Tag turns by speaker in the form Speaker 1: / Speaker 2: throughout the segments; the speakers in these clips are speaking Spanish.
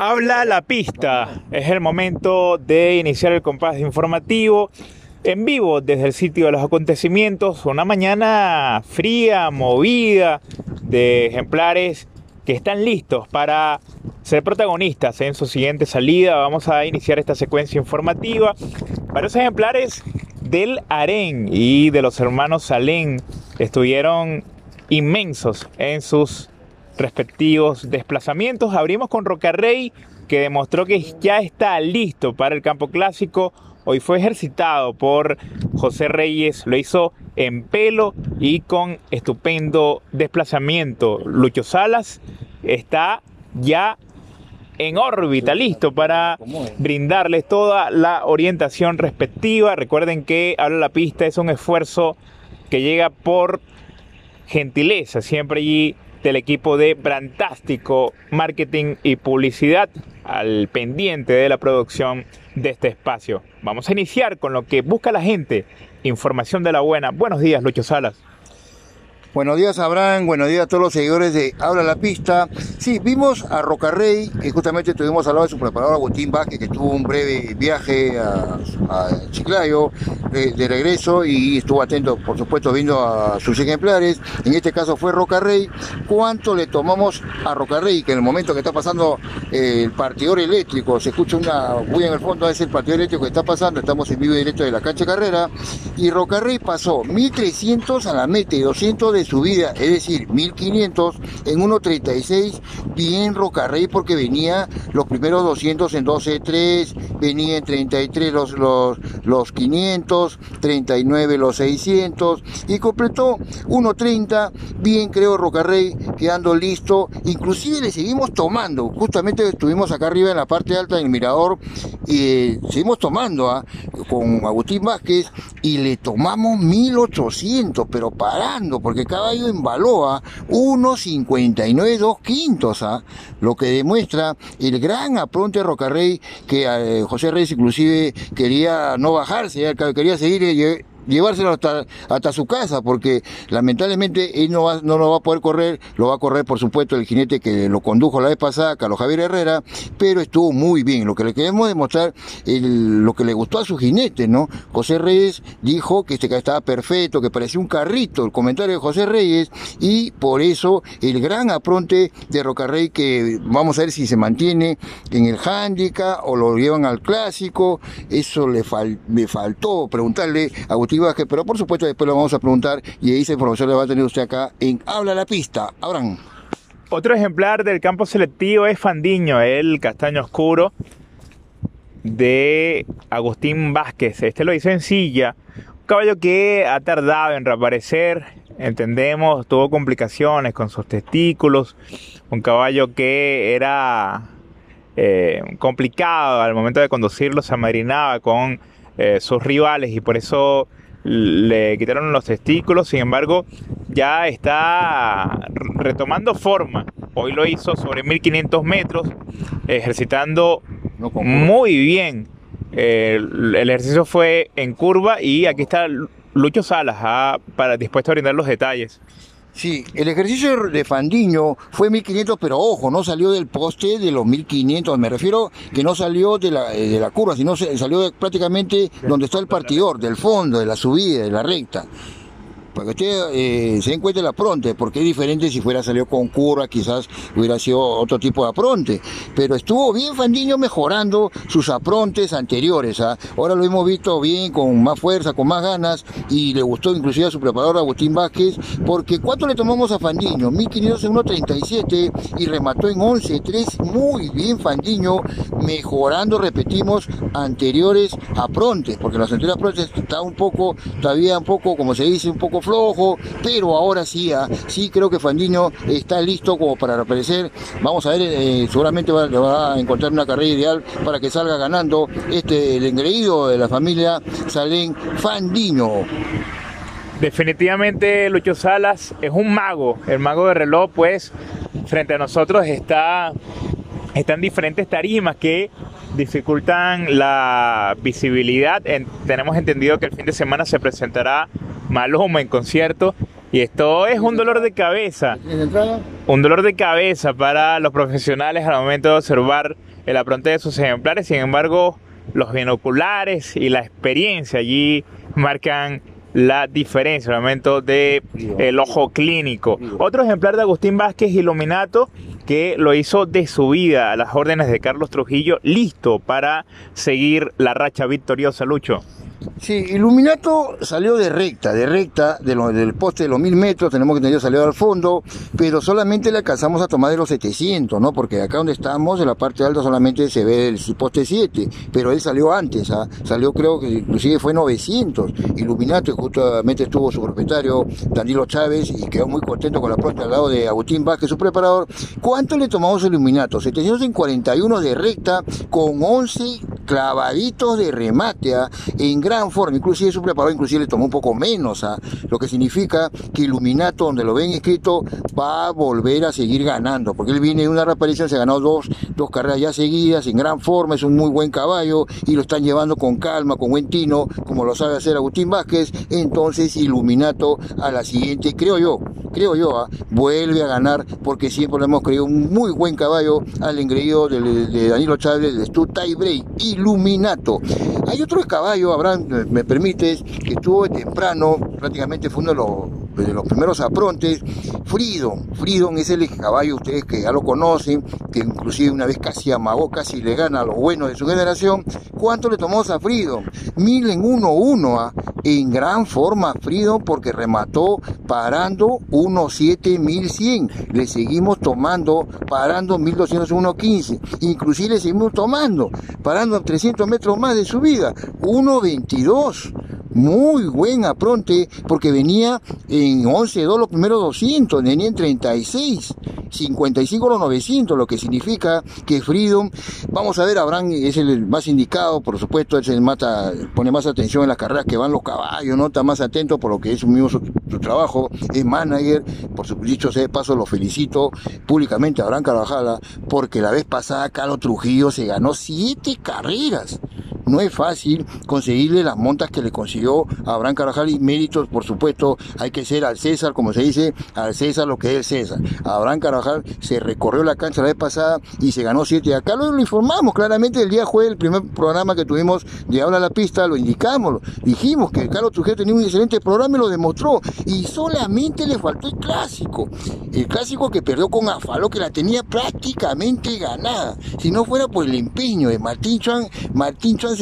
Speaker 1: Habla la pista. Es el momento de iniciar el compás informativo en vivo desde el sitio de los acontecimientos. Una mañana fría, movida, de ejemplares que están listos para ser protagonistas en su siguiente salida. Vamos a iniciar esta secuencia informativa. Varios ejemplares del Aren y de los hermanos Salén estuvieron inmensos en sus respectivos desplazamientos. Abrimos con Rocarrey, que demostró que ya está listo para el campo clásico. Hoy fue ejercitado por José Reyes, lo hizo en pelo y con estupendo desplazamiento. Lucho Salas está ya en órbita, listo para brindarles toda la orientación respectiva. Recuerden que Habla la Pista es un esfuerzo que llega por gentileza, siempre allí del equipo de Brantástico Marketing y Publicidad al pendiente de la producción de este espacio. Vamos a iniciar con lo que busca la gente, información de la buena. Buenos días, Lucho Salas.
Speaker 2: Buenos días, Abraham. Buenos días a todos los seguidores de Habla la Pista. Sí, vimos a Rocarrey, que justamente tuvimos al lado de su preparador Agustín Vázquez, que tuvo un breve viaje a, Chiclayo de, regreso y estuvo atento, por supuesto, viendo a sus ejemplares. En este caso fue Rocarrey. ¿Cuánto le tomamos a Rocarrey? Que en el momento que está pasando eh, el partidor eléctrico, se escucha una bulla en el fondo, es el partidor eléctrico que está pasando. Estamos en vivo y directo de la cancha carrera. Y Rocarrey pasó 1300 a la meta y 200 de de subida, es decir, 1500 en 1.36, bien Rocarrey porque venía los primeros 200 en 12.3, venía en 33 los, los, los 500, 39 los 600 y completó 1.30, bien creo Rocarrey quedando listo, inclusive le seguimos tomando, justamente estuvimos acá arriba en la parte alta del mirador y eh, seguimos tomando ¿ah? con Agustín Vázquez y le tomamos 1800, pero parando, porque caballo en Baloa 1.59 dos quintos, ¿ah? lo que demuestra el gran apronte de Rocarrey que eh, José Reyes inclusive quería no bajarse, quería seguir eh, llevárselo hasta, hasta su casa, porque lamentablemente él no, va, no lo va a poder correr, lo va a correr por supuesto el jinete que lo condujo la vez pasada, Carlos Javier Herrera, pero estuvo muy bien. Lo que le queremos demostrar, el, lo que le gustó a su jinete, ¿no? José Reyes dijo que este estaba perfecto, que parecía un carrito, el comentario de José Reyes, y por eso el gran apronte de Rocarrey que vamos a ver si se mantiene en el handicap o lo llevan al clásico, eso le, me faltó preguntarle a Agustín pero por supuesto después lo vamos a preguntar y esa información la va a tener usted acá en Habla la Pista. Abraham.
Speaker 1: Otro ejemplar del campo selectivo es Fandiño, el castaño oscuro de Agustín Vázquez. Este lo hizo en silla. Un caballo que ha tardado en reaparecer, entendemos, tuvo complicaciones con sus testículos. Un caballo que era eh, complicado al momento de conducirlo, se amarinaba con eh, sus rivales y por eso le quitaron los testículos, sin embargo, ya está retomando forma. Hoy lo hizo sobre 1500 metros, ejercitando muy bien. el, ejercicio fue en curva y aquí está Lucho Salas ah, para, dispuesto a brindar los detalles.
Speaker 2: Sí, el ejercicio de Fandiño fue 1500, pero ojo, no salió del poste de los 1500, me refiero que no salió de la, eh, de la curva, sino salió prácticamente donde está el partidor, del fondo, de la subida, de la recta para que usted eh, se den cuenta la apronte, porque es diferente si fuera salido con curva, quizás hubiera sido otro tipo de apronte. Pero estuvo bien Fandiño mejorando sus aprontes anteriores. ¿ah? Ahora lo hemos visto bien, con más fuerza, con más ganas, y le gustó inclusive a su preparador Agustín Vázquez, porque ¿cuánto le tomamos a Fandiño? 1500 en 1.37 y remató en 11.3. Muy bien Fandiño, mejorando, repetimos, anteriores aprontes, porque los anteriores aprontes está un poco, todavía un poco, como se dice, un poco flojo, pero ahora sí, ah, sí creo que Fandiño está listo como para aparecer. Vamos a ver, eh, seguramente va, a encontrar una carrera ideal para que salga ganando este el engreído de la familia Salén Fandiño.
Speaker 1: Definitivamente Lucho Salas es un mago, el mago de reloj pues frente a nosotros está están diferentes tarimas que dificultan la visibilidad. tenemos entendido que el fin de semana se presentará Maloma en concierto Y esto es un dolor de cabeza. Un dolor de cabeza para los profesionales al momento de observar el apronte de sus ejemplares. Sin embargo, los binoculares y la experiencia allí marcan la diferencia al momento del el ojo clínico. Otro ejemplar de Agustín Vázquez Iluminato que lo hizo de su vida a las órdenes de Carlos Trujillo, listo para seguir la racha victoriosa, Lucho.
Speaker 2: Sí, Iluminato salió de recta, de recta, de del poste de los mil metros, tenemos que tener salido al fondo, pero solamente le alcanzamos a tomar de los 700, ¿no? Porque acá donde estamos, en la parte alta solamente se ve el poste 7, pero él salió antes, ¿ah? salió creo que inclusive fue 900. Iluminato, y justamente estuvo su propietario, Danilo Chávez, y quedó muy contento con la pronta al lado de Agustín Vázquez, su preparador. ¿Cuánto le tomamos a Iluminato? 741 de recta, con 11 clavaditos de remate, ¿ah? en gran forma, inclusive su preparador inclusive le tomó un poco menos, ¿ah? lo que significa que Iluminato, donde lo ven escrito, va a volver a seguir ganando, porque él viene de una reaparición, se ha ganado dos, dos carreras ya seguidas, en gran forma, es un muy buen caballo, y lo están llevando con calma, con buen tino, como lo sabe hacer Agustín Vázquez, entonces Iluminato a la siguiente, creo yo, creo yo, ¿ah? vuelve a ganar, porque siempre le hemos creído un muy buen caballo al engreído de, Danilo Chávez, de Stu Break, Iluminato. Hay otro caballo, Abraham, me permites, que estuvo temprano, prácticamente fue uno los, de los primeros aprontes, Fridon. Fridon es el caballo, ustedes que ya lo conocen, que inclusive una vez casi amagó, casi le gana a los buenos de su generación. ¿Cuánto le tomó a Fridon? Mil en uno, uno, ¿ah? en gran forma Fridon porque remató parando 1.7.1100. Le seguimos tomando parando 1.201.15. Inclusive le seguimos tomando parando 300 metros más de subida. 1.22 muy buen apronte porque venía en 11.2 los primeros 200, venía en 36, 55 los 900, lo que significa que Freedom, vamos a ver, Abraham es el más indicado, por supuesto, él se mata, pone más atención en las carreras que van los caballos, ¿no? Está más atento por lo que es su mismo su, trabajo, es manager, por su dicho sea de paso, lo felicito públicamente a Abraham Carvajal, porque la vez pasada Carlos Trujillo se ganó siete carreras. No es fácil conseguirle las montas que le consiguió a Abraham Carajal y méritos, por supuesto, hay que ser al César, como se dice, al César lo que es el César. Abraham Carajal se recorrió la cancha la vez pasada y se ganó siete. Acá lo, informamos claramente el día jueves, el primer programa que tuvimos de Habla la Pista, lo indicamos, dijimos que Carlos Trujillo tenía un excelente programa y lo demostró. Y solamente le faltó el clásico. El clásico que perdió con Afalo, que la tenía prácticamente ganada. Si no fuera por el empeño de Martín Chuan, Martín Chuan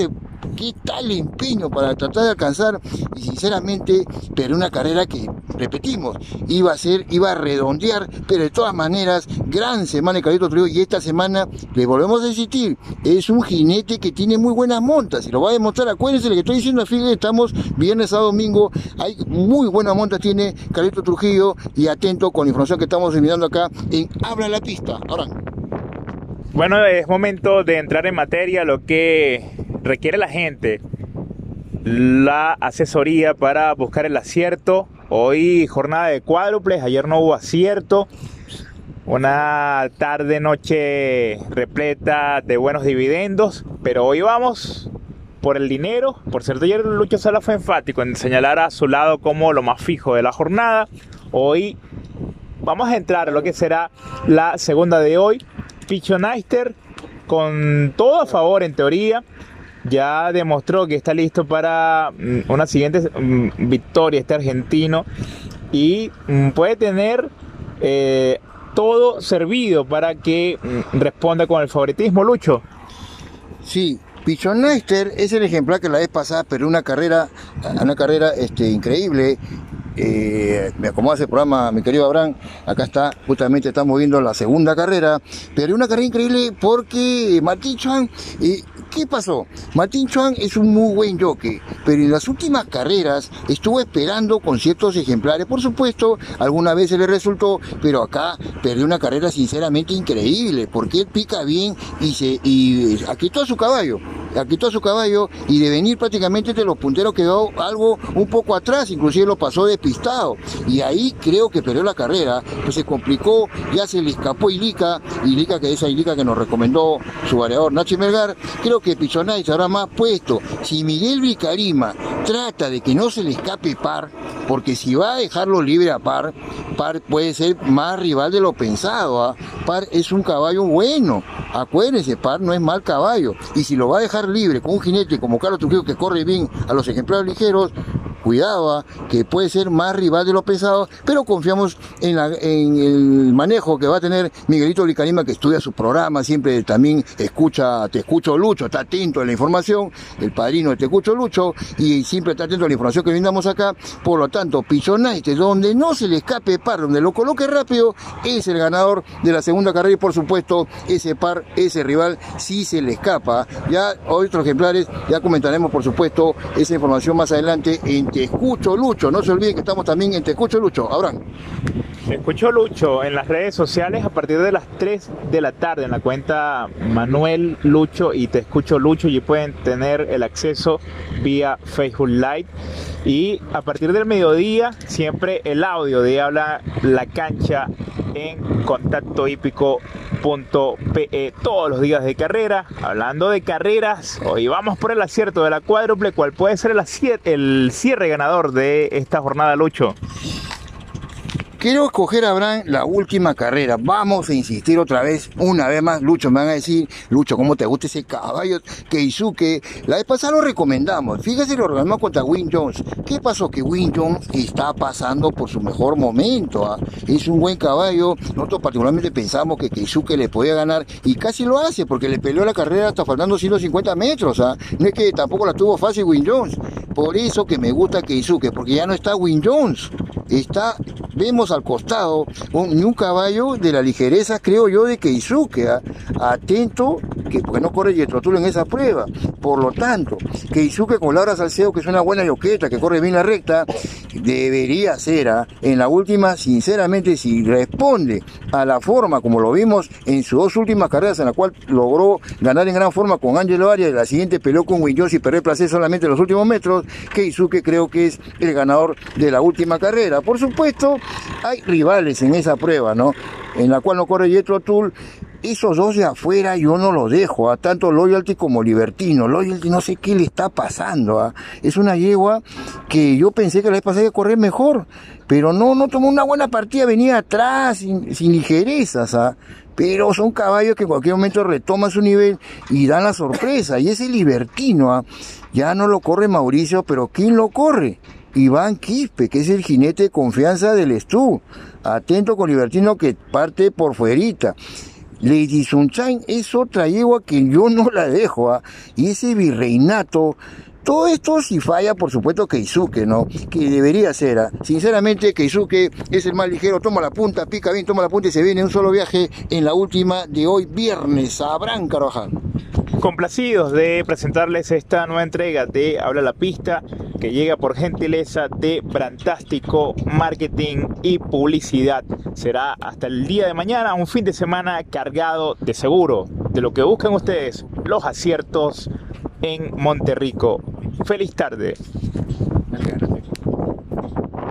Speaker 2: qué tal empeño para tratar de alcanzar y sinceramente, pero una carrera que, repetimos, iba a ser, iba a redondear, pero de todas maneras, gran semana de Carlito Trujillo y esta semana le volvemos a insistir, es un jinete que tiene muy buenas montas y lo va a demostrar, acuérdense lo que estoy diciendo, fíjense, estamos viernes a domingo, hay muy buenas montas tiene Carlito Trujillo y atento con la información que estamos mirando acá en Habla la Pista. Ahora.
Speaker 1: Bueno, es momento de entrar en materia, lo que requiere la gente, la asesoría para buscar el acierto. Hoy jornada de cuádruples, ayer no hubo acierto. Una tarde, noche repleta de buenos dividendos, pero hoy vamos por el dinero. Por cierto, ayer Lucho Sala fue enfático en señalar a su lado como lo más fijo de la jornada. Hoy vamos a entrar a lo que será la segunda de hoy. Pichonaister con todo a favor en teoría. Ya demostró que está listo para mm, una siguiente mm, victoria este argentino y mm, puede tener eh, todo servido para que responda con el favoritismo, Lucho.
Speaker 2: Sí, Pichonaister es el ejemplar que la vez pasada pero una carrera, una carrera este, increíble eh, me acomoda ese programa, mi querido Abraham. Acá está, justamente estamos viendo la segunda carrera, pero una carrera increíble porque Martín Chuan, eh, ¿qué pasó? Martín Chuan es un muy buen jockey, pero en las últimas carreras estuvo esperando con ciertos ejemplares. Por supuesto, alguna vez se le resultó, pero acá perdió una carrera sinceramente increíble, porque él pica bien y se y quitó a su caballo, quitó a su caballo y de venir prácticamente de los punteros quedó algo un poco atrás, inclusive lo pasó de y ahí creo que perdió la carrera, pues se complicó, ya se le escapó Ilica, Ilica que es esa Ilica que nos recomendó su variador Nachi Melgar, creo que Pichonay habrá más puesto. Si Miguel Vicarima trata de que no se le escape par, porque si va a dejarlo libre a Par, Par puede ser más rival de lo pensado. ¿ah? Par es un caballo bueno, acuérdense, Par no es mal caballo. Y si lo va a dejar libre con un jinete como Carlos Trujillo que corre bien a los ejemplares ligeros, ¿ah? que puede ser más rival de lo pensado, pero confiamos en, el manejo que va a tener Miguelito Licanima, que estudia su programa, siempre también escucha, te escucho Lucho, está atento a la información, el padrino de Te escucho Lucho, y siempre está atento a la información que brindamos acá, por lo tanto, Pichonaite, donde no se le escape par, donde lo coloque rápido, es el ganador de la segunda carrera, y por supuesto, ese par, ese rival, si se le escapa. Ya otros ejemplares, ya comentaremos por supuesto esa información más adelante en escucho Lucho. No se olviden que estamos también en Te escucho Lucho. Abraham.
Speaker 1: Te escucho Lucho en las redes sociales a partir de las 3 de la tarde en la cuenta Manuel Lucho y Te escucho Lucho y pueden tener el acceso vía Facebook Live. Y a partir del mediodía, siempre el audio de Habla la Cancha en contacto hípico.pe todos los días de carrera. Hablando de carreras, hoy vamos por el acierto de la cuádruple, cuál puede ser el, el cierre ganador de esta jornada, Lucho.
Speaker 2: Quiero escoger, Abraham, la última carrera. Vamos a insistir otra vez, una vez más. Lucho, me van a decir, Lucho, ¿cómo te gusta ese caballo Keisuke? La vez pasada lo recomendamos. Fíjese, lo recomendamos contra Win Jones. ¿Qué pasó? Que Win Jones está pasando por su mejor momento. ¿ah? Es un buen caballo. Nosotros particularmente pensamos que Keisuke le podía ganar y casi lo hace porque le peleó la carrera hasta faltando 150 metros. ¿ah? No es que tampoco la tuvo fácil Win Jones. Por eso que me gusta Keisuke, porque ya no está Win Jones está, vemos al costado un, un caballo de la ligereza, creo yo, de Keisuke, atento, que porque no corre Yetrotul en esa prueba. Por lo tanto, Keisuke con Laura Salcedo, que es una buena yoqueta, que corre bien la recta, debería ser, ¿ah? en la última, sinceramente, si responde a la forma como lo vimos en sus dos últimas carreras, en la cual logró ganar en gran forma con Angelo Arias, la siguiente peleó con Winjones y perdió el solamente en los últimos metros, Keisuke creo que es el ganador de la última carrera. Por supuesto, hay rivales en esa prueba, ¿no? En la cual no corre Yetro Tool. Esos dos de afuera yo no los dejo, a tanto Loyalty como Libertino. Loyalty no sé qué le está pasando. ¿ah? Es una yegua que yo pensé que la vez pasada a correr mejor, pero no, no tomó una buena partida, venía atrás, sin, ligerezas. ¿ah? pero son caballos que en cualquier momento retoman su nivel y dan la sorpresa. Y ese libertino, ¿ah? ya no lo corre Mauricio, pero ¿quién lo corre? Iván Quispe, que es el jinete de confianza del Estú. Atento con Libertino que parte por fuerita. Lady Sunshine es otra yegua que yo no la dejo, ¿ah? y ese virreinato, todo esto si falla, por supuesto, Keisuke, ¿no? Que debería ser, ¿ah? sinceramente, Keisuke es el más ligero, toma la punta, pica bien, toma la punta y se viene un solo viaje en la última de hoy, viernes, a Abraham Carvajal.
Speaker 1: Complacidos de presentarles esta nueva entrega de Habla la Pista llega por gentileza de Brantástico Marketing y Publicidad. Será hasta el día de mañana un fin de semana cargado de seguro, de lo que buscan ustedes, los aciertos en Monterrico. Feliz tarde.